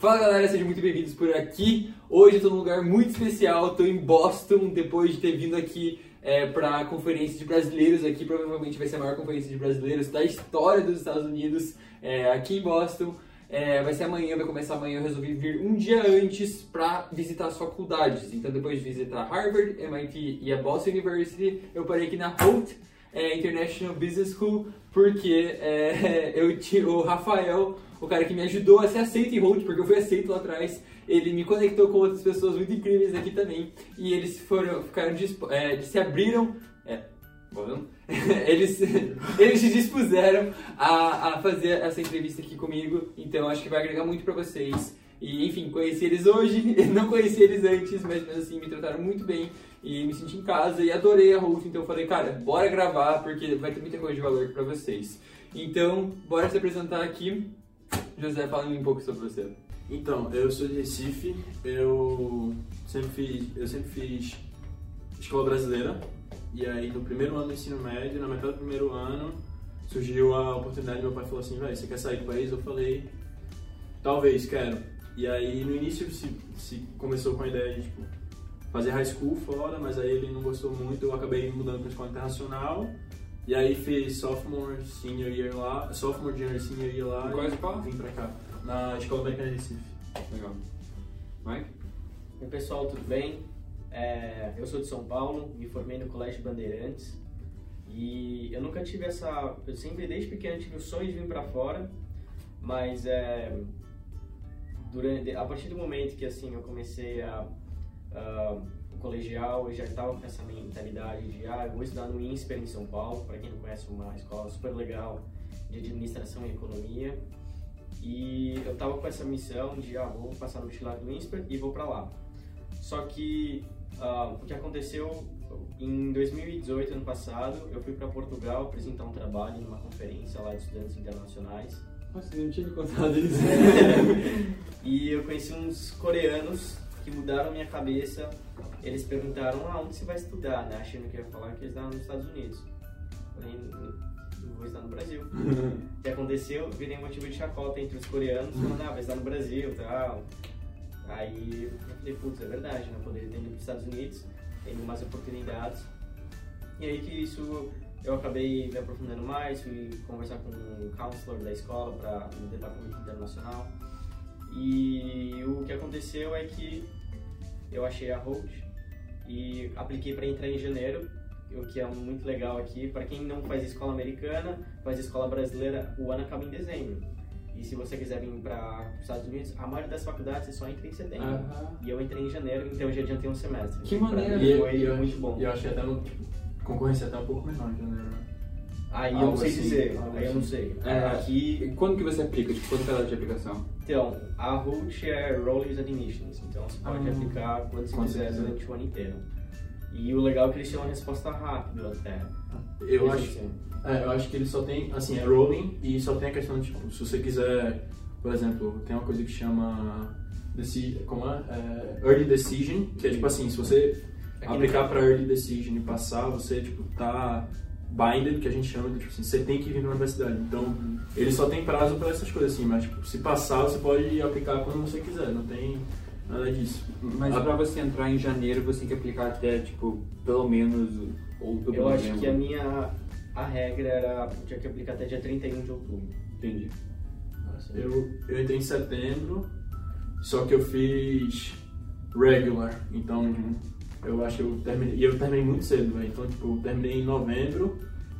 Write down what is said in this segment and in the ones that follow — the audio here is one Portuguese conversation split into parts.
Fala galera, sejam muito bem-vindos por aqui. Hoje eu tô num lugar muito especial, tô em Boston, depois de ter vindo aqui é, para a conferência de brasileiros aqui, provavelmente vai ser a maior conferência de brasileiros da história dos Estados Unidos, é, aqui em Boston. É, vai ser amanhã, vai começar amanhã. Eu resolvi vir um dia antes para visitar as faculdades. Então, depois de visitar Harvard, MIT e a Boston University, eu parei aqui na Holt é, International Business School, porque é, eu tinha o Rafael, o cara que me ajudou a ser aceito em Holt, porque eu fui aceito lá atrás, ele me conectou com outras pessoas muito incríveis aqui também, e eles foram, ficaram, é, se abriram, é, eles, eles se dispuseram a, a fazer essa entrevista aqui comigo, então acho que vai agregar muito para vocês. E enfim, conheci eles hoje, não conheci eles antes, mas mesmo assim me trataram muito bem e me senti em casa e adorei a Ruth, então eu falei, cara, bora gravar porque vai ter muita coisa de valor para vocês. Então, bora se apresentar aqui. José, fala um pouco sobre você. Então, eu sou de Recife, eu sempre fiz, eu sempre fiz escola brasileira, e aí no primeiro ano do ensino médio, na metade do primeiro ano, surgiu a oportunidade, meu pai falou assim, velho, você quer sair do país? Eu falei, talvez, quero. E aí no início se, se começou com a ideia de tipo, fazer high school fora, mas aí ele não gostou muito, eu acabei mudando para escola internacional. E aí fiz sophomore, senior year lá, sophomore, junior, senior year lá. Qual escola? Vim pra cá, na Escola Americana de Recife. Legal. Mike? Oi pessoal, tudo bem? É, eu sou de São Paulo, me formei no Colégio Bandeirantes e eu nunca tive essa. Eu sempre, desde pequeno, tive o sonho de vir para fora, mas é, durante, a partir do momento que assim eu comecei a, a o colegial, eu já estava com essa mentalidade de ah, eu vou estudar no INSPER em São Paulo, para quem não conhece, uma escola super legal de administração e economia. E eu estava com essa missão de ah, vou passar no vestibular do INSPER e vou para lá. Só que uh, o que aconteceu em 2018, ano passado, eu fui para Portugal apresentar um trabalho numa conferência lá de estudantes internacionais. Nossa, eu não tinha me contado isso. e eu conheci uns coreanos que mudaram minha cabeça. Eles perguntaram, ah, onde você vai estudar, né? Achando que eu ia falar que eles estavam nos Estados Unidos. Eu falei, eu vou estar no Brasil. o que aconteceu, virei motivo de chacota entre os coreanos, falando, ah, vai estar no Brasil e tal. Aí eu falei, putz, é verdade, né? Eu poderia ter ido para os Estados Unidos, tendo mais oportunidades. E aí que isso eu acabei me aprofundando mais, fui conversar com um counselor da escola para no departamento internacional. E o que aconteceu é que eu achei a Holt e apliquei para entrar em janeiro, o que é muito legal aqui. Para quem não faz escola americana, faz escola brasileira, o ano acaba em dezembro. E se você quiser vir para os Estados Unidos, a maioria das faculdades você só entra em setembro. Uhum. E eu entrei em janeiro, então eu já adiantei um semestre. Que maneiro! E foi eu, muito bom. E eu achei até no, tipo, concorrência até um pouco menor em janeiro, né? Aí eu não sei assim, dizer, aí eu não sei. É, aqui... Quando que você aplica? Tipo, quanto é a de aplicação? Então, a ROOT é Rollers Admissions, então você pode ah, aplicar quando você quiser durante o ano inteiro. E o legal é que eles têm uma resposta rápida até. Eu acho, é, eu acho que ele só tem, assim, é rolling e só tem a questão de, tipo, se você quiser, por exemplo, tem uma coisa que chama como é? é early decision, que é tipo assim, se você Aqui aplicar para early decision e passar, você tipo tá binded, que a gente chama de tipo assim, você tem que vir na universidade. Então, ele só tem prazo para essas coisas assim, mas tipo, se passar, você pode aplicar quando você quiser, não tem nada disso. Mas para você entrar em janeiro, você tem que aplicar até tipo pelo menos outubro. Eu acho que a minha a regra era tinha que aplicar até dia 31 de outubro. Entendi. Eu, eu entrei em setembro, só que eu fiz regular, então uhum. Eu acho que eu terminei, e eu terminei muito cedo, véio. então tipo, eu terminei em novembro,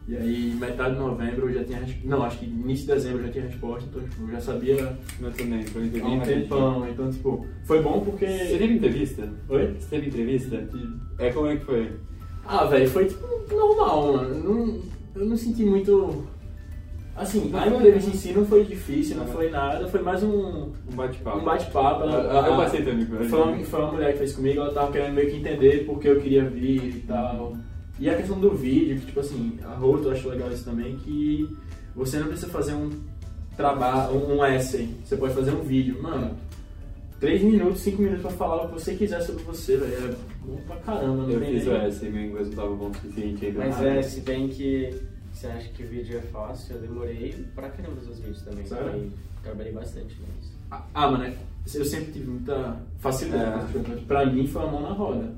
e aí metade de novembro eu já tinha, não, acho que início de dezembro eu já tinha resposta, então tipo, eu já sabia eu também, foi há um tempão, então tipo, foi bom porque... Você teve entrevista? Oi? Você teve entrevista? É, como é que foi? Ah, velho, foi tipo normal, mano, não, eu não senti muito Assim, a entrevista em si não foi difícil, não foi nada, foi mais um. Um bate-papo. Um bate-papo. Eu passei também foi, uma, foi uma mulher que fez comigo, ela tava querendo meio que entender porque eu queria vir e tal. E a questão do vídeo, que tipo assim, a Roto eu acho legal isso também, que você não precisa fazer um trabalho, um essay, você pode fazer um vídeo. Mano, 3 minutos, 5 minutos pra falar o que você quiser sobre você, velho. É bom pra caramba, não Eu fiz o essay, meu inglês não tava bom o suficiente ainda. Mas é, se bem que você acha que o vídeo é fácil? Eu demorei pra caramba os vídeos também. Sério? Trabalhei bastante nisso. Ah, ah, mano, é, eu sempre tive muita facilidade É. Pra mim foi uma mão na roda.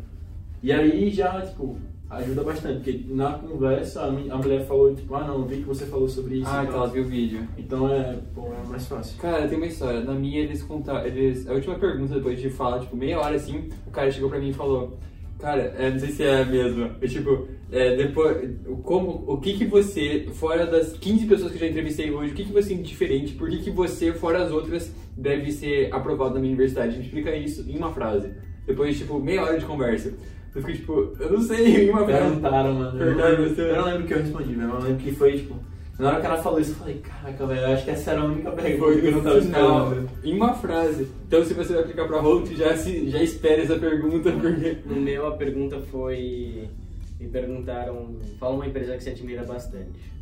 E aí já, tipo, ajuda bastante, porque na conversa a mi- a mulher falou, tipo, ah não, vi que você falou sobre isso. Ah, e então tal. ela viu o vídeo. Então é, pô, é mais fácil. Cara, tem uma história. Na minha, eles contaram. Eles, a última pergunta, depois de falar, tipo, meia hora assim, o cara chegou pra mim e falou: Cara, é, não sei se é mesmo. Eu, tipo, é, depois. Como, o que que você, fora das 15 pessoas que eu já entrevistei hoje, o que que você de diferente? Por que que você, fora as outras, deve ser aprovado na minha universidade? Me explica isso em uma frase. Depois, tipo, meia hora de conversa. Eu fiquei tipo, eu não sei, em uma frase. Perguntaram, mano. Eu não, Perguntaram lembro, você. eu não lembro o que eu respondi, velho. Eu lembro que foi, tipo, na hora que ela falou isso, eu falei, caraca, velho, eu acho que essa era a única pergunta que eu não tava esperando. em uma frase. Então, se você vai aplicar pra Holt, já, se, já espere essa pergunta, porque. No meu, a pergunta foi. Me perguntaram. Fala uma empresa que você admira bastante.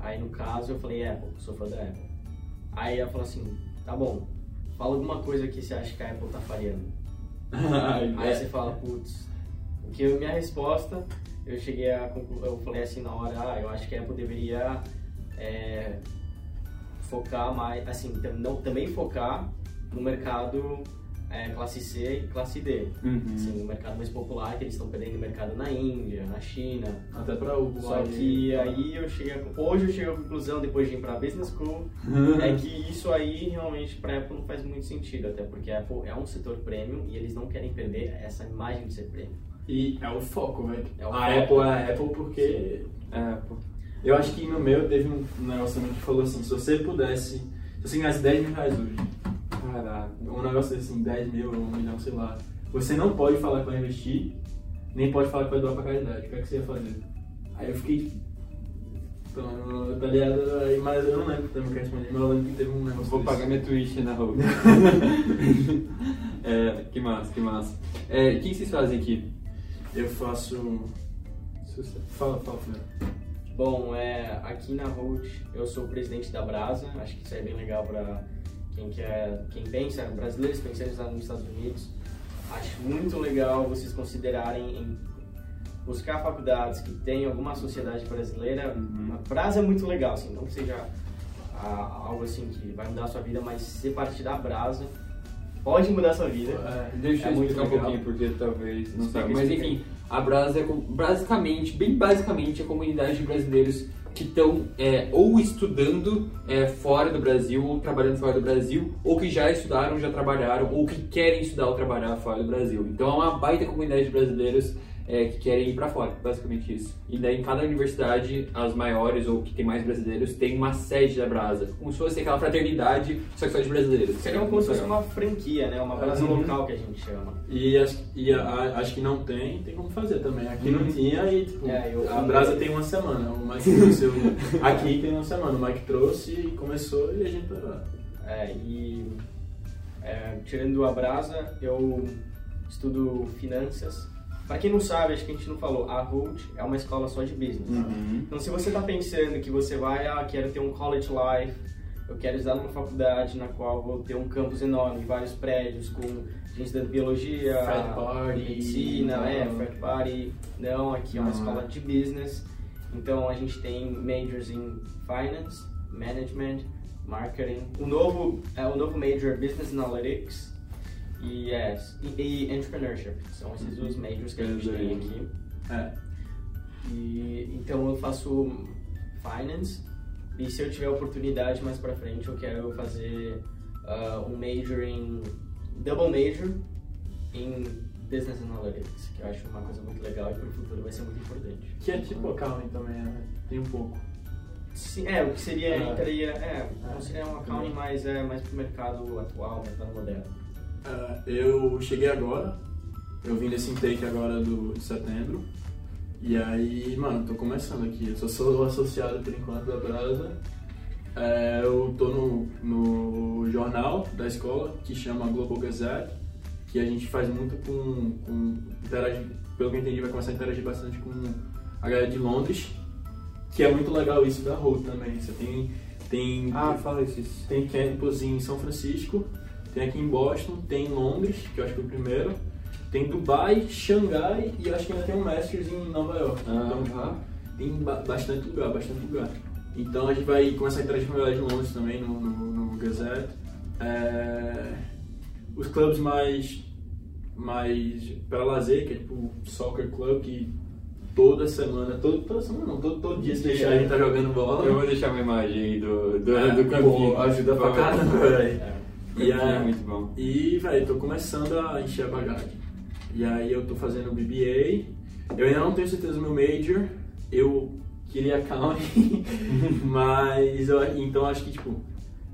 Aí no caso eu falei Apple, sou fã da Apple. Aí ela falou assim: tá bom, fala alguma coisa que você acha que a Apple tá falhando. Aí Aí você fala, putz, o que eu- minha resposta, eu cheguei a conclu- eu falei assim na hora, ah, eu acho que a Apple deveria é, focar mais, assim, não, também focar no mercado é, classe C e classe D. Uhum. Assim, no mercado mais popular, que eles estão perdendo mercado na Índia, na China. Até pra o Só que aí eu cheguei, a- hoje eu cheguei à conclusão, depois de ir pra Business School, é que isso aí realmente para Apple não faz muito sentido, até porque a Apple é um setor premium e eles não querem perder essa imagem de ser premium. E é o foco, velho. É o a foco. Apple é a Apple porque. É, pô. Eu acho que no meu teve um negócio também que falou assim: se você pudesse. Se você ganhasse 10 mil reais hoje, Um negócio assim, 10 mil, um milhão, sei lá. Você não pode falar que vai investir, nem pode falar que vai doar pra caridade. O que é que você ia fazer? Aí eu fiquei. Então, tá ligado? Aí, Mas eu não lembro também o que respondi, mas eu lembro que teve um negócio. Vou desse. pagar minha Twitch na Holt. é, que massa, que massa. É, o que vocês fazem aqui? Eu faço. Fala, fala primeiro. Bom, é, aqui na Road eu sou o presidente da Brasa, acho que isso é bem legal para quem quer, quem pensa, brasileiros pensando nos Estados Unidos. Acho muito legal vocês considerarem em buscar faculdades que tenham alguma sociedade brasileira. Uhum. A Brasa é muito legal, assim, não que seja ah, algo assim que vai mudar a sua vida, mas ser parte da Brasa pode mudar a sua vida. É, Deixa É eu explicar um pouquinho, porque talvez não saiba. Mas enfim, a Brasa é basicamente, bem basicamente, a comunidade de brasileiros que estão é, ou estudando é, fora do Brasil, ou trabalhando fora do Brasil, ou que já estudaram, já trabalharam, ou que querem estudar ou trabalhar fora do Brasil. Então é uma baita comunidade de brasileiros é, que querem ir pra fora, basicamente isso. E daí em cada universidade, as maiores ou que tem mais brasileiros, tem uma sede da Brasa, como se fosse aquela fraternidade, só que só de brasileiros. Seria como se fosse uma franquia, né? Uma Brasa Uhum. local que a gente chama. E, acho, e a- a- acho que não tem, tem como fazer também. Aqui não Uhum. tinha e tipo, É, eu- a Brasa tem uma semana. O Mike trouxe o- aqui tem uma semana. O Mike trouxe e começou e a gente tá lá. É, e é, tirando a Brasa, eu estudo finanças. Para quem não sabe, acho que a gente não falou, a Holt é uma escola só de business. Uhum. Então, se você está pensando que você vai, ah, quero ter um college life, eu quero estudar numa faculdade na qual vou ter um campus enorme, vários prédios com gente da biologia, party, medicina, é, não. frat party. Não, aqui é uma Não, escola de business. Então, a gente tem majors em finance, management, marketing. O novo, é, o novo major é business analytics e, yes, e, e entrepreneurship. São esses os majors que a gente tem aqui. É. E então eu faço finance e se eu tiver oportunidade mais pra frente eu quero fazer ah, um major em double major em business analytics, que eu acho uma coisa muito legal e pro futuro vai ser muito importante. Que é tipo accounting também, né? Tem um pouco. Sim, é, o que seria, É. entraria, é, não seria um accounting mais, é, mais pro mercado atual, mercado moderno. Ah, eu cheguei agora, eu vim desse intake agora do, de setembro. E aí, mano, tô começando aqui. Eu só sou associado por enquanto da Brasa. É, eu tô no, no jornal da escola que chama Global Gazette, que a gente faz muito com. com interagir, pelo que eu entendi, vai começar a interagir bastante com a galera de Londres, que é muito legal isso da Road também. Você tem. tem Ah, fala isso. tem campus em São Francisco, tem aqui em Boston, tem em Londres, que eu acho que foi o primeiro, tem Dubai, Xangai e acho que ainda tem um Masters em Nova York. Então, tem ba- bastante lugar, bastante lugar. Então a gente vai começar a com a galera de Londres também no, no, no Gazette. É, os clubes mais mais para lazer, que é tipo soccer club que toda semana, todo, toda semana não, todo, todo dia se deixar a gente tá jogando bola. Eu vou deixar uma imagem aí do, do, É, do campinho. pô, ajuda pra caramba, velho. E, a- é muito bom. e, velho, tô começando a encher a bagagem. E aí eu tô fazendo BBA. Eu ainda não tenho certeza do meu major. Eu queria accounting, mas eu, então acho que, tipo,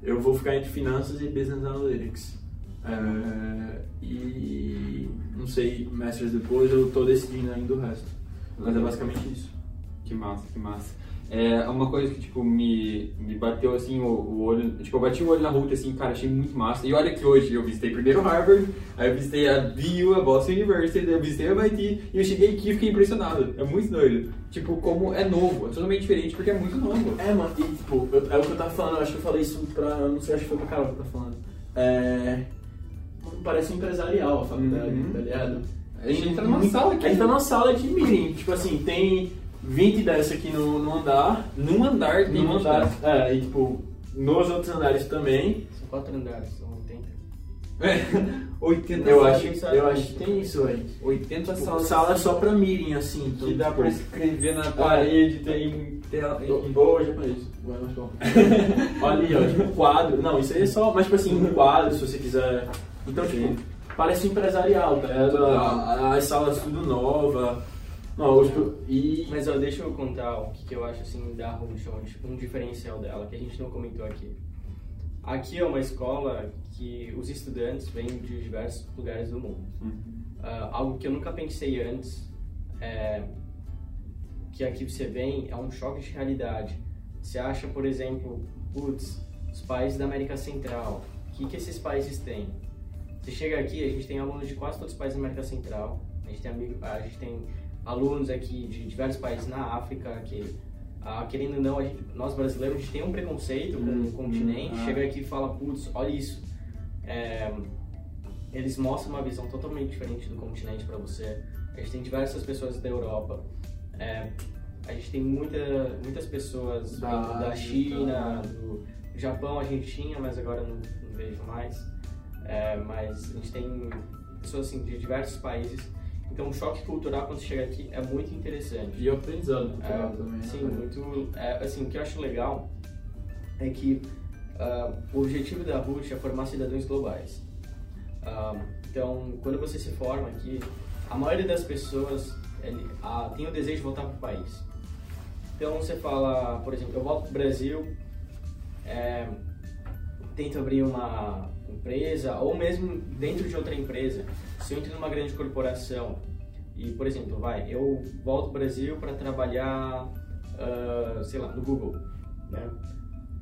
eu vou ficar entre finanças e business analytics. É, e não sei, masters depois, eu tô decidindo ainda o resto. Mas é basicamente isso. Que massa, que massa. É uma coisa que, tipo, me, me bateu, assim, o, o olho... Tipo, eu bati o olho na ruta, assim, cara, achei muito massa. E olha que hoje eu visitei primeiro Harvard, aí eu visitei a BU, a Boston University, daí eu visitei a MIT, e eu cheguei aqui e fiquei impressionado. É muito doido. Tipo, como é novo, é totalmente diferente, porque é muito novo. É, mano, e tipo, eu- é o que eu tava falando, eu acho que eu falei isso pra. Não sei, acho que foi pra Carol que eu tava falando. É. Parece empresarial a faculdade, Uhum. tá ligado? A gente tá numa sala aqui. A gente tá numa sala de meeting. Tipo assim, tem 20 dessa aqui no, no andar. Num andar tem um andar. É, e tipo, nos outros andares também. São quatro andares, são 80. É, 80 Eu salas. acho, eu acho que tem isso aí. 80 Tipo, salas. sala só pra meeting, assim. então, Que dá tipo, pra escrever na parede, tem tela. Boa japonês. Vai mais bom. Olha ali, ó, tipo, quadro. Não, isso aí é só, mas tipo assim, um quadro, se você quiser. Então, tipo, parece empresarial, tá? ligado? A- As salas tudo nova. Não, hoje, e. Mas ó, deixa eu contar o que, que eu acho assim da Rush, um diferencial dela, que a gente não comentou aqui. Aqui é uma escola que os estudantes vêm de diversos lugares do mundo. Ah, algo que eu nunca pensei antes é que aqui você vem é um choque de realidade. Você acha, por exemplo, putz, os países da América Central, o que, que esses países têm? Você chega aqui, a gente tem alunos de quase todos os países da América Central, a gente tem, amigo, a gente tem alunos aqui de diversos países na África, que, ah, querendo ou não, a gente- nós brasileiros, a gente tem um preconceito com Hum, o continente, hum, ah. chega aqui e fala, putz, olha isso. É, eles mostram uma visão totalmente diferente do continente para você. A gente tem diversas pessoas da Europa. É, a gente tem muita, muitas pessoas Da da China, tá. do Japão a gente tinha, mas agora não, não vejo mais. É, mas a gente tem pessoas assim, de diversos países. Então o choque cultural quando você chega aqui é muito interessante. E o aprendizado cultural É, também. né? sim, muito. é, assim, o que eu acho legal é que ah, o objetivo da RUSH é formar cidadãos globais. Ah, então, quando você se forma aqui, a maioria das pessoas ele, ah, tem o desejo de voltar para o país. Então, você fala, por exemplo, eu volto para o Brasil, é, tento abrir uma empresa, ou mesmo dentro de outra empresa, se eu entro numa grande corporação e, por exemplo, vai, eu volto ao Brasil para trabalhar, ah, sei lá, no Google, né?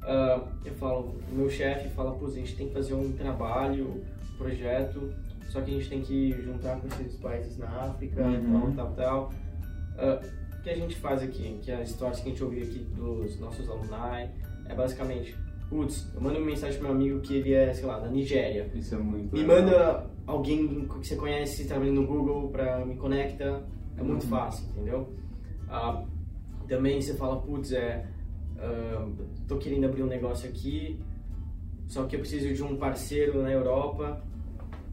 Ah, eu falo, meu chefe fala, pô, a gente tem que fazer um trabalho, um projeto, só que a gente tem que juntar com esses países na África, Uhum. tal, tal, tal. Ah, o que a gente faz aqui, que as histórias que a gente ouviu aqui dos nossos alumni, é basicamente, putz, eu mando uma mensagem pro meu amigo que ele é, sei lá, da Nigéria. Isso é muito Me legal. manda alguém que você conhece, trabalhando no Google, pra me conecta. É muito Uhum. fácil, entendeu? Ah, também você fala, putz, é, ah, tô querendo abrir um negócio aqui, só que eu preciso de um parceiro na Europa,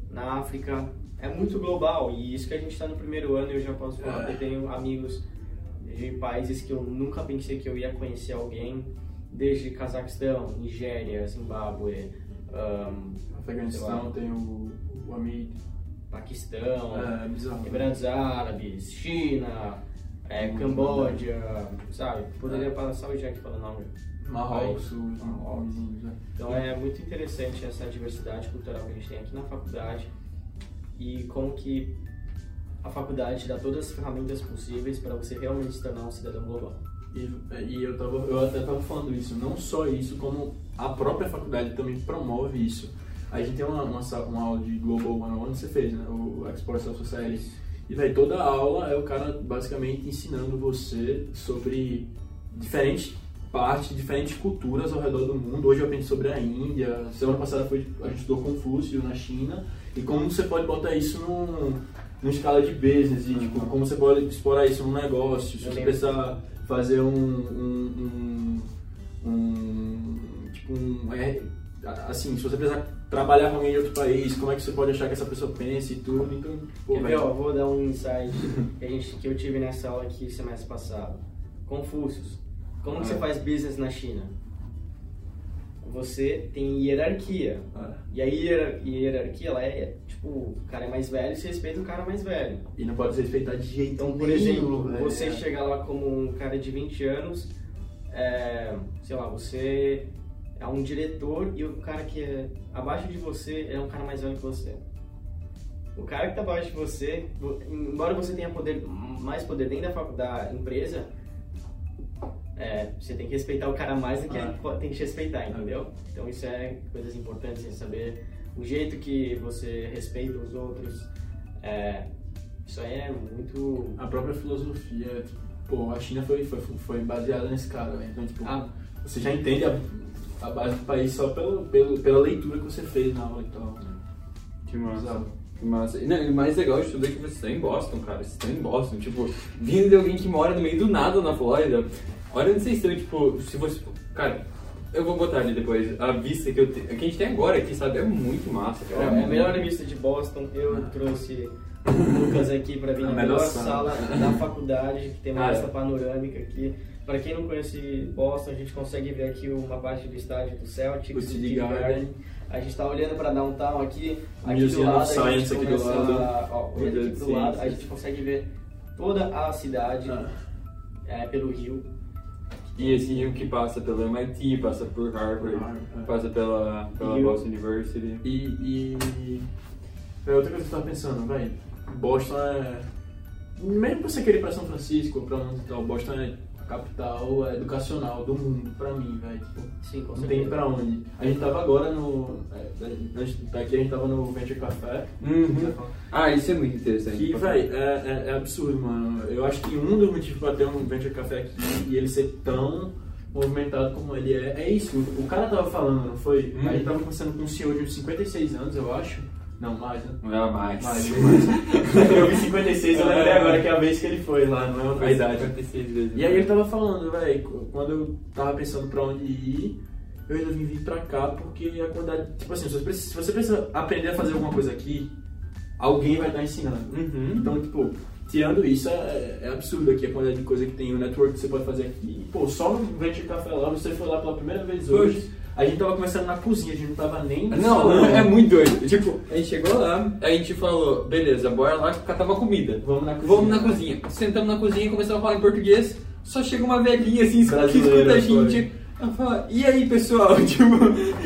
na África. É muito global e isso que a gente está no primeiro ano eu já posso falar. É. Eu tenho amigos de países que eu nunca pensei que eu ia conhecer alguém, desde Cazaquistão, Nigéria, Zimbábue, ahn, Afeganistão sei tem o, o Amit. Paquistão, É. Emirados Árabes, China, é, Camboja, sabe? Poderia passar o dia aqui falando nome. Marrocos, os Marrocos. né? Então é muito interessante essa diversidade cultural que a gente tem aqui na faculdade e como que a faculdade dá todas as ferramentas possíveis para você realmente se tornar um cidadão global. E, eu, tava, eu até estava falando isso, não só isso, como a própria faculdade também promove isso. A gente tem uma, uma, uma aula de Global One-on-One que você fez, né? O Export Self Society. E véi, toda aula é o cara basicamente ensinando você sobre diferentes partes, diferentes culturas ao redor do mundo. Hoje eu aprendi sobre a Índia, semana passada foi, a gente estudou Confúcio na China. E como você pode botar isso num, numa escala de business, e tipo, como você pode explorar isso num negócio, se Eu você precisar fazer um, um, um, um- tipo um é, assim, se você precisar trabalhar com alguém de outro país, como é que você pode achar que essa pessoa pensa e tudo. Então, pô, Quer ver, velho, ó, vou dar um insight que, a gente, que eu tive nessa aula aqui semestre passado. Confúcios. Como que você Ah. faz business na China? Você tem hierarquia. ah, E a hierar- hierarquia, ela é, tipo, o cara é mais velho, você respeita o cara mais velho. e não pode se respeitar de jeito Então, por nenhum, exemplo, velho. você chega lá como um cara de 20 anos, é, sei lá, você é um diretor e o cara que é abaixo de você é um cara mais velho que você. O cara que tá abaixo de você, vo- embora você tenha poder, mais poder dentro da, da empresa, é, você tem que respeitar o cara mais do que Ah. ele tem que te respeitar, entendeu? Então isso é coisas importantes, você saber o jeito que você respeita os outros. é, isso aí é muito A própria filosofia, tipo, pô, a China foi, foi, foi baseada nesse cara, velho. Então, tipo, Ah, você já entende a, a base do país só pelo, pelo, pela leitura que você fez na aula e tal. Que massa. Exato. Que massa. E, não, e o mais legal de tudo é que vocês estão em Boston, cara. Vocês estão em Boston. Tipo, vindo de alguém que mora no meio do nada na Flórida. Olha onde vocês estão, tipo, se você. Cara, eu vou botar ali depois. A vista que, eu te, que a gente tem agora aqui, sabe? É muito massa, É cara. a melhor revista de Boston. Eu trouxe o Lucas aqui para vir A na melhor sala. da faculdade, que tem uma Ah, é. vista panorâmica aqui. Para quem não conhece Boston, a gente consegue ver aqui uma parte do estádio do Celtics, O do TD TD Garden. A gente está olhando para downtown aqui, aqui do Museum lado, of a gente aqui do lado. ó, olhando de aqui do lado, a gente consegue ver toda a cidade Ah, é, pelo rio. E esse rio que passa pelo MIT, passa por Harvard, Harvard, é. passa pela, pela o- Boston University. E, e é outra coisa que eu tava pensando, velho. Boston é. Mesmo que você querer ir pra São Francisco pra onde e tal, Boston é capital educacional do mundo, pra mim, velho. Tipo, Sim, com não tem pra onde. A gente tava agora no. é, Antes de estar aqui, a gente tava no Venture Café. Uhum. Ah, isso é muito interessante. Que, velho, é, é, é absurdo, mano. Eu acho que um dos motivos pra ter um Venture Café aqui e ele ser tão movimentado como ele é, é isso. O cara tava falando, não foi? Hum. A gente tava conversando com um senhor de uns 56 anos, eu acho. Não, mais, né? Não é mais. Mais, mais. eu vi 56, eu lembrei agora que é a vez que ele foi lá, não é uma A idade. 56 vezes. E aí ele tava falando, velho, quando eu tava pensando pra onde ir, eu resolvi vir pra cá porque a quantidade. Tipo assim, se você precisa, se você precisa aprender a fazer alguma coisa aqui, alguém vai estar ensinando. Uhum. Então, tipo, tirando isso, é, é absurdo aqui a quantidade de coisa que tem, o network que você pode fazer aqui. Pô, só no Venture Café lá, você foi lá pela primeira vez hoje. A gente tava conversando na cozinha, a gente não tava nem. Não, falando. é muito doido. Tipo, a gente chegou lá, a gente falou, beleza, bora lá catar uma comida. Vamos na cozinha. Vamos na cozinha. Sentamos na cozinha e começamos a falar em português. Só chega uma velhinha assim, que escuta a gente. Ela fala, e aí pessoal? Tipo,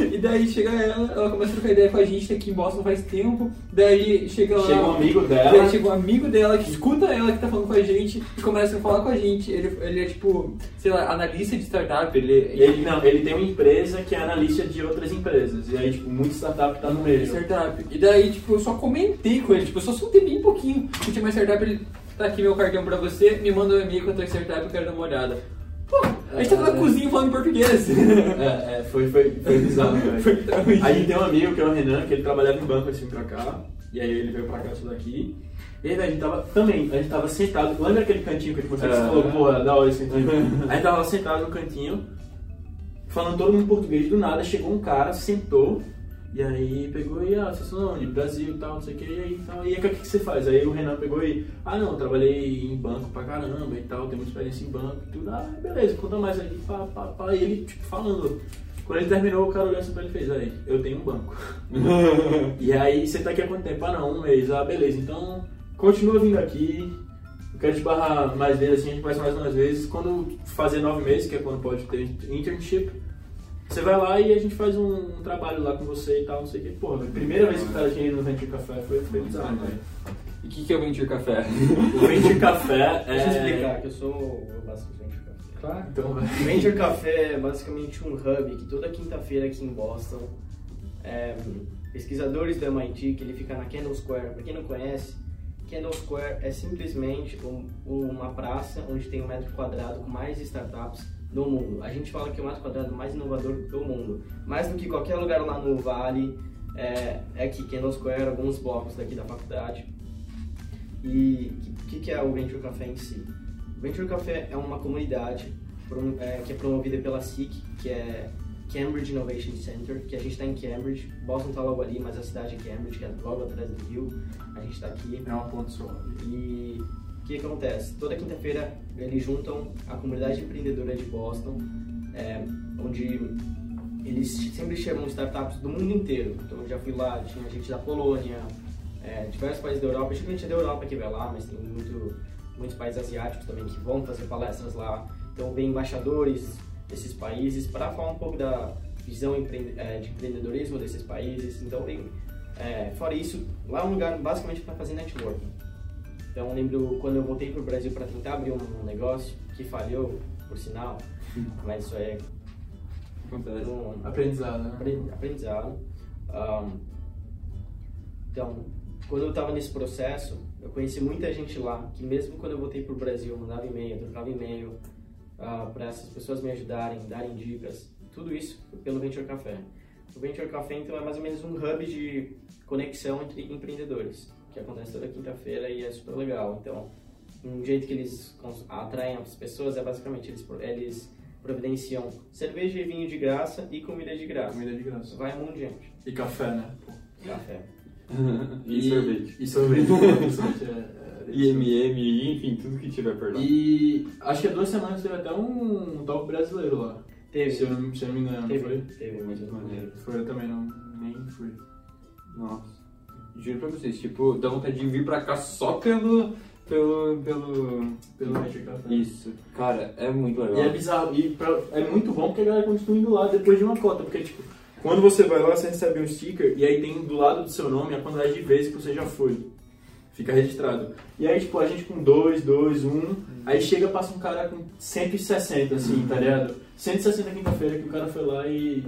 e daí chega ela, ela começa a trocar ideia com a gente, tá aqui em Boston faz tempo. Daí chega lá. Chega um amigo dela. Daí chega um amigo dela que escuta ela que tá falando com a gente e começa a falar com a gente. Ele, ele é tipo, sei lá, analista de startup. Ele, Ele, não, ele tem uma empresa que é analista de outras empresas. E aí, tipo, muita startup tá no meio. startup. E daí, tipo, eu só comentei com ele, tipo, eu só soltei bem pouquinho. Que tinha uma startup, ele tá aqui meu cartão pra você, me manda um e-mail com a tua startup, eu quero dar uma olhada. Pô, a gente tava na É. cozinha falando em português. É, é, foi, foi, foi bizarro, velho. A gente tem um amigo que é o Renan, que ele trabalhava em banco assim pra cá. E aí ele veio pra cá estudar aqui. E aí, velho, a gente tava também, a gente tava sentado. Lembra aquele cantinho que eu te mostrei que você É. falou, porra, da hora esse cantinho? a gente tava sentado no cantinho, falando todo mundo português, do nada chegou um cara, sentou. E aí pegou e, ah, vocês são onde? Brasil e tal, não sei o que, e aí tal. E aí, o que, que você faz? Aí o Renan pegou e, ah não, trabalhei em banco pra caramba e tal, tenho uma experiência em banco e tudo. Ah, beleza, conta mais aí, pá, pá, pá. E ele, tipo, falando. Quando ele terminou, o cara olhou assim pra ele e fez, aí, eu tenho um banco. e aí, você tá aqui há quanto tempo? Ah não, um mês. Ah, beleza, então continua vindo aqui. Eu quero te barrar mais vezes, assim, a gente faz mais umas vezes. Quando fazer nove meses, que é quando pode ter internship, você vai lá e a gente faz um, um trabalho lá com você e tal, não sei o que. Porra, a primeira vez que o cara tinha ido no Venture Café foi, foi bizarro, velho. E o que, que é o Venture Café? O Venture Café é... Deixa eu explicar, que eu sou eu faço Venture Café. Claro. Então, velho. Venture Café é basicamente um hub que toda quinta-feira aqui em Boston, é, pesquisadores do MIT, que ele fica na Kendall Square. Para quem não conhece, Kendall Square é simplesmente um- uma praça onde tem um metro quadrado com mais startups do mundo. A gente fala que é o metro quadrado mais inovador do mundo. Mais do que qualquer lugar lá no Vale, é, é aqui Kendall Square, alguns blocos daqui da faculdade. E o que, que é o Venture Café em si? O Venture Café é uma comunidade prom- é, que é promovida pela SIC, que é Cambridge Innovation Center, que a gente está em Cambridge, Boston está logo ali, mas a cidade de Cambridge, que é logo atrás do Rio, a gente está aqui. É uma ponte só. E que acontece? Toda quinta-feira eles juntam a comunidade empreendedora de Boston, é, onde eles sempre chamam startups do mundo inteiro. Então eu já fui lá, tinha gente da Polônia, é, diversos países da Europa, geralmente é da Europa que vai lá, mas tem muito, muitos países asiáticos também que vão fazer palestras lá. Então vem embaixadores desses países para falar um pouco da visão é, de empreendedorismo desses países. Então vem, é, fora isso, lá é um lugar basicamente para fazer networking. Então eu lembro quando eu voltei para o Brasil para tentar abrir um negócio que falhou, por sinal, mas isso é Acontece. um, Aprendizado, né? Apre- aprendizado. Um, então, quando eu estava nesse processo, eu conheci muita gente lá que mesmo quando eu voltei para o Brasil, mandava e-mail, trocava e-mail para essas pessoas me ajudarem, darem dicas. Tudo isso pelo Venture Café. O Venture Café, então, é mais ou menos um hub de conexão entre empreendedores, que acontece toda quinta-feira e é super legal. Então, um jeito que eles atraem as pessoas é basicamente eles, eles providenciam cerveja e vinho de graça e comida de graça. Comida de graça. Vai um monte de gente. E café, né? Café. e, sorvete. E sorvete. é, é E MM, enfim, tudo que tiver, perdão. E acho que há duas semanas teve até um, um talk brasileiro lá. Teve. Se eu não, se eu não me engano, não Teve, foi? teve, não Maneiro. Foi eu também, não, nem fui. Nossa. Juro pra vocês, tipo, dá vontade de vir pra cá só pelo. pelo. pelo. Pelo Café. Isso. Cara, é muito E legal. é bizarro, e pra- é muito bom porque a galera continua indo lá depois de uma cota, porque tipo, quando você vai lá, você recebe um sticker e aí tem do lado do seu nome a quantidade de vezes que você já foi. Fica registrado. E aí, tipo, a gente com 2, 2, 1, aí chega, passa um cara com 160, assim, tá ligado? 160 quinta-feira que o cara foi lá e.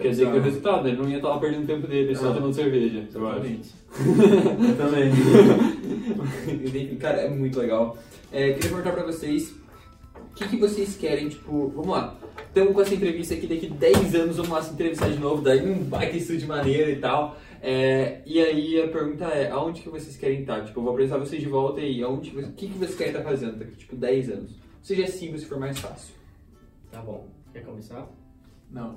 Quer dizer que o resultado, ele não ia estar perdendo tempo dele, só tomando cerveja. Exatamente. Eu também. Cara, é muito legal. É, queria perguntar pra vocês o que, que vocês querem, tipo, vamos lá. Estamos com essa entrevista aqui, daqui 10 anos vamos lá se entrevistar de novo, daí um baita estúdio maneiro e tal. É, e aí a pergunta é, aonde que vocês querem estar? Tipo, eu vou apresentar vocês de volta e aonde, que o que, que vocês querem estar fazendo daqui, tipo, 10 anos? Seja simples se for mais fácil. Tá bom. Quer começar? Não.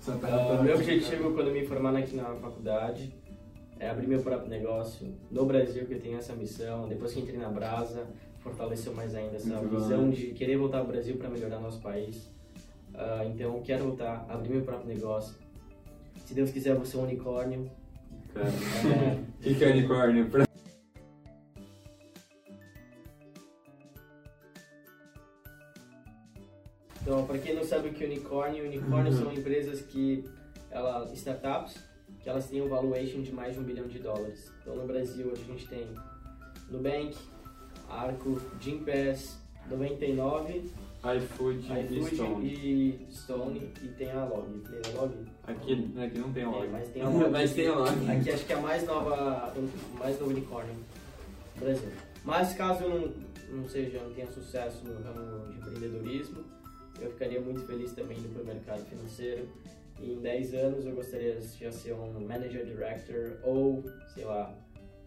Só Ah, pra- meu objetivo quando me formar aqui na faculdade é abrir meu próprio negócio no Brasil, que eu tenho essa missão. Depois que entrei na Brasa, fortaleceu mais ainda essa Muito bom. visão de querer voltar ao Brasil para melhorar nosso país. Ah, então, quero voltar, abrir meu próprio negócio. Se Deus quiser, vou ser um unicórnio. Cara, É, o que, que é unicórnio? Pra... Então, para quem não sabe o que é unicórnio, unicórnio Uhum. são empresas que, ela, startups, que elas têm um valuation de mais de um bilhão de dólares. Então, no Brasil, hoje a gente tem Nubank, Arco, Gympass, 99, iFood e iFood Stone. e Stone e tem a Log. Tem a Log? Aqui, aqui não tem a Tem, loja. mas tem a Log. Mas tem a Log. Aqui acho que é a mais nova, mais novo unicórnio do Brasil. Mas caso eu não, não seja, não tenha sucesso no ramo de empreendedorismo, eu ficaria muito feliz também indo para o mercado financeiro. E em 10 anos eu gostaria de já ser um manager director ou, sei lá,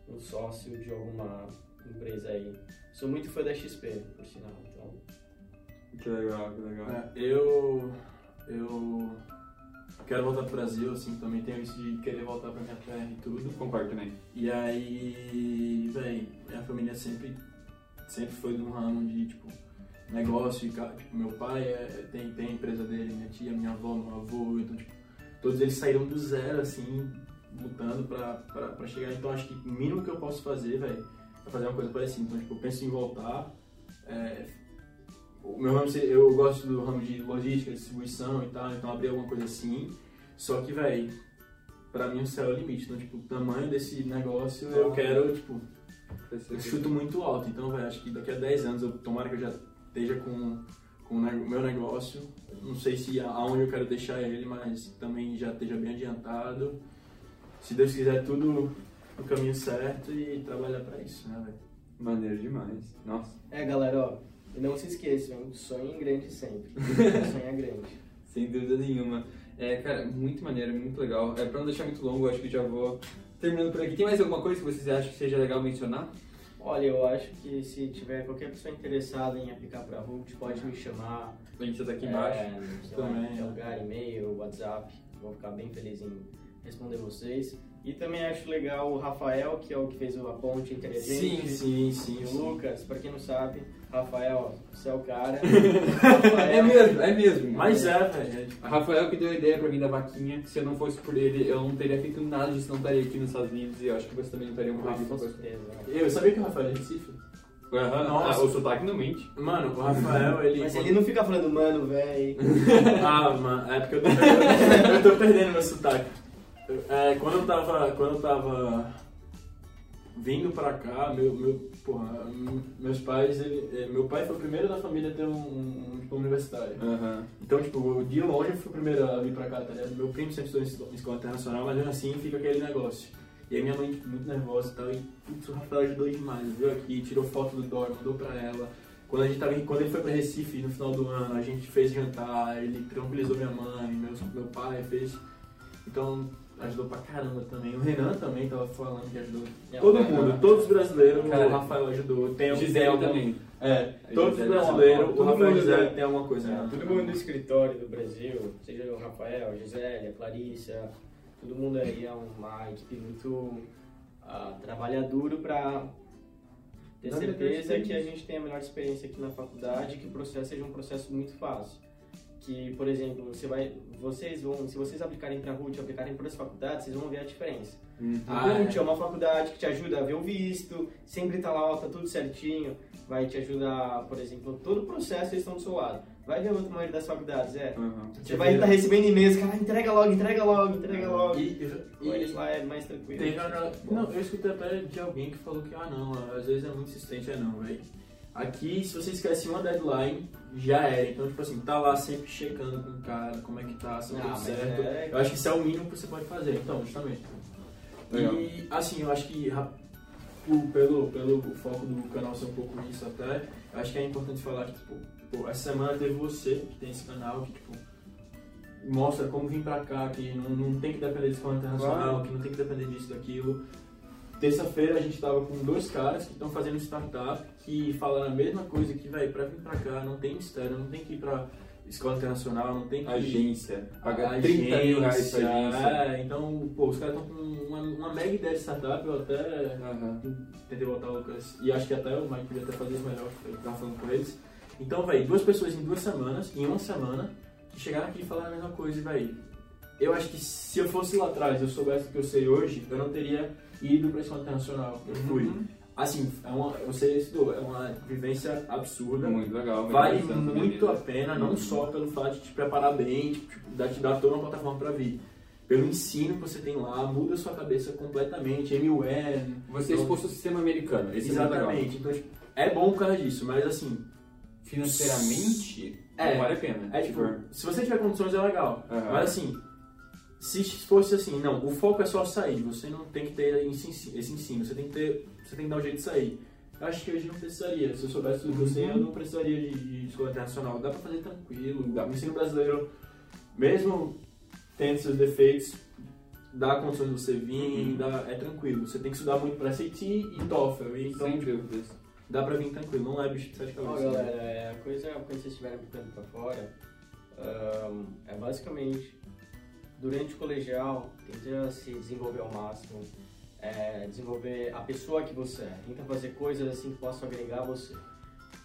um sócio de alguma empresa aí. Sou muito fã da XP, por sinal. Então, Que legal, que legal. É, eu. Eu. Quero voltar pro Brasil, assim, também tenho isso de querer voltar pra minha terra e tudo. Concordo também. E aí, véi, minha família sempre, sempre foi de um ramo de, tipo, negócio e, tipo, meu pai é, tem, tem a empresa dele, minha tia, minha avó, meu avô, então, tipo, todos eles saíram do zero, assim, lutando pra, pra, pra chegar. Então, acho que o mínimo que eu posso fazer, velho, é fazer uma coisa parecida. Então, tipo, eu penso em voltar, é, o meu ramo, eu gosto do ramo de logística, distribuição e tal, então abrir alguma coisa assim. Só que, velho, pra mim o céu é o limite. Então, tipo, o tamanho desse negócio eu quero, tipo, eu chuto muito alto. Então, velho, acho que daqui a 10 anos, eu, tomara que eu já esteja com, com o meu negócio. Não sei se aonde eu quero deixar ele, mas também já esteja bem adiantado. Se Deus quiser, tudo no caminho certo e trabalhar pra isso, né, velho? Maneiro demais. Nossa, é galera, ó, não se esqueçam, sonhe em grande sempre. Sonhar grande. sem dúvida nenhuma. É, cara, muito maneiro, muito legal. É, pra não deixar muito longo, eu acho que já vou terminando por aqui. Tem mais alguma coisa que vocês acham que seja legal mencionar? Olha, eu acho que se tiver qualquer pessoa interessada em aplicar para RUT, pode me chamar. Tá aqui É, embaixo. lá, Também. qualquer lugar, e-mail, WhatsApp. Vou ficar bem feliz em responder vocês. E também acho legal o Rafael, que é o que fez a ponte entre a Sim, gente. sim, sim. E o sim. Lucas, pra quem não sabe, Rafael, você é o cara. É mesmo, é mesmo. Mas é, velho. A Rafael que deu a ideia pra mim da vaquinha. Se eu não fosse por ele, eu não teria feito nada disso, não estaria aqui nos Estados Unidos e eu acho que você também não estaria aqui. com certeza. Eu sabia que o Rafael é de Recife? Aham, Nossa. ah, o sotaque não mente. Mano, o Rafael, ele. Mas ele não fica falando, mano, velho. Ah, mano, é porque eu tô perdendo, eu tô perdendo meu sotaque. É, quando eu tava. Quando eu tava vindo pra cá, meu, meu, porra, meus pais, ele, é, meu pai foi o primeiro da família a ter um, um, diploma universitário. Aham. Então, tipo, de longe eu fui o primeiro a vir pra cá, tá ligado? Meu primo sempre estudou em escola- internacional, mas mesmo assim fica aquele negócio. E aí minha mãe, tipo, muito nervosa e tal, e putz, o Rafael ajudou demais, viu aqui, tirou foto do Dória, mandou pra ela. Quando, a gente tava, quando ele foi pra Recife no final do ano, a gente fez jantar, ele tranquilizou minha mãe, meus, meu pai fez. Então, ajudou pra caramba também. O Renan também tava falando que ajudou. Todo mundo, todos os brasileiros, Cara, o Rafael ajudou. Tem, Gisele algum- também. É, todos os brasileiros, o todo Rafael mundo, Gisele tem alguma coisa. É, né? todo mundo do escritório do Brasil, seja o Rafael, a Gisele, a Clarissa, todo mundo aí é uma equipe muito ah, trabalha duro para ter certeza que a gente tem a melhor experiência aqui na faculdade, que o processo seja um processo muito fácil. Que, por exemplo, você vai, vocês vão, se vocês aplicarem para a RUT, aplicarem para as faculdades, vocês vão ver a diferença. Uhum. A Ah, RUT é. é uma faculdade que te ajuda a ver o visto, sempre tá lá, ó, tá tudo certinho, vai te ajudar, por exemplo, todo o processo eles estão do seu lado. Vai ver outra maioria das faculdades, é. Aham. Você vai estar recebendo e-mails, cara, entrega logo, entrega logo, entrega logo. E, Com eles e, lá é mais tranquilo. teve não, eu escutei até de alguém que falou que, ah não, às vezes é muito insistente, é não, velho. Aqui, se você esquece uma deadline, já era. Então, tipo assim, tá lá sempre checando com o cara, como é que tá, se tudo mas certo. é- Eu acho que isso é o mínimo que você pode fazer, então, justamente. Legal. E, assim, eu acho que, pelo, pelo foco do canal ser um pouco isso até, eu acho que é importante falar que, tipo, pô, essa semana teve você, que tem esse canal, que, tipo, mostra como vir pra cá, que não, não tem que depender de escola internacional, Claro. que não tem que depender disso, daquilo. Terça-feira a gente tava com dois caras que estão fazendo startup que falaram a mesma coisa que, velho, pra vir pra cá não tem mistério, não tem que ir pra escola internacional, não tem que Agência. Pagar a 30 mil reais pra agência. É, então, pô, os caras estão com uma, uma mega ideia de startup, eu até Aham. tentei botar o Lucas, e acho que até o Mike podia até fazer isso melhor, eu tava falando com eles. Então, velho, duas pessoas em duas semanas, em uma semana, que chegaram aqui e falaram a mesma coisa, e, velho, eu acho que se eu fosse lá atrás, eu soubesse o que eu sei hoje, eu não teria ido pra escola internacional. Eu fui. Uhum. Assim, é uma, sei isso, é uma vivência absurda. Muito legal. Vale muito a pena, não Uhum. só pelo fato de te preparar bem, tipo, tipo, te dar toda uma plataforma pra vir. Pelo ensino que você tem lá, muda sua cabeça completamente, MUN. Você é exposto ao sistema americano. Esse é. Exatamente. Então, tipo, é bom por causa disso, mas assim, Financeiramente, É. não vale a pena. é tipo, se você tiver condições é legal. Aham. Mas assim, se fosse assim, não, o foco é só sair, você não tem que ter esse ensi- esse ensino, você tem que ter, você tem que dar um jeito de sair. Eu acho que hoje não precisaria. Se eu soubesse tudo que eu sei, eu não precisaria de, de escola internacional. Dá pra fazer tranquilo. Dá. O ensino brasileiro, mesmo tendo seus defeitos, dá condições de você vir, Uhum. dá- é tranquilo. Você tem que estudar muito pra SAT e TOEFL. e Então, Sem dúvidas. dá pra vir tranquilo. Não é bicho de sete Ó, cabeças. galera, é, a coisa, quando vocês estiverem aplicando pra fora, ahn, é basicamente, durante o colegial, tenta se desenvolver ao máximo, é, desenvolver a pessoa que você é, tenta fazer coisas assim que possam agregar você.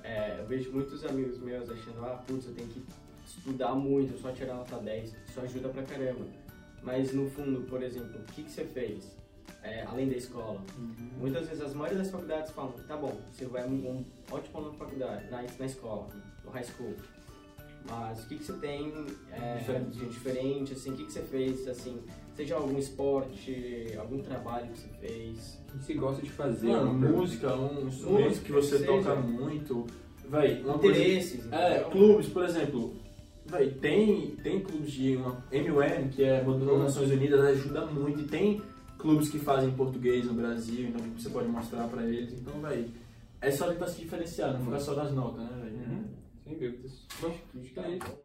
É, eu vejo muitos amigos meus achando, ah, putz, eu tenho que estudar muito, só tirar nota 10, isso ajuda pra caramba. Mas no fundo, por exemplo, o que, que você fez? É, além da escola, Muitas vezes as maioria das faculdades falam, tá bom, você vai um, um ótimo aluno na faculdade, na, na escola, no high school. Mas o que, que você tem é, Diferente. de diferente, assim, o que, que você fez, assim, seja algum esporte, algum trabalho que você fez. O que você gosta de fazer? Mano, Uma música, um instrumento Música, que você seja. toca muito. Vai, uma coisa Interesses, É, entendeu? clubes, por exemplo. Véi, tem, tem clubes de uma MUN, que é Modulo Nações Unidas, ajuda muito. E tem clubes que fazem português no Brasil, então tipo, você pode mostrar pra eles. Então, vai, é só tentar se diferenciar, não ficar só nas notas, né, velho? Uhum. Sem dúvidas. Bom, acho que é isso.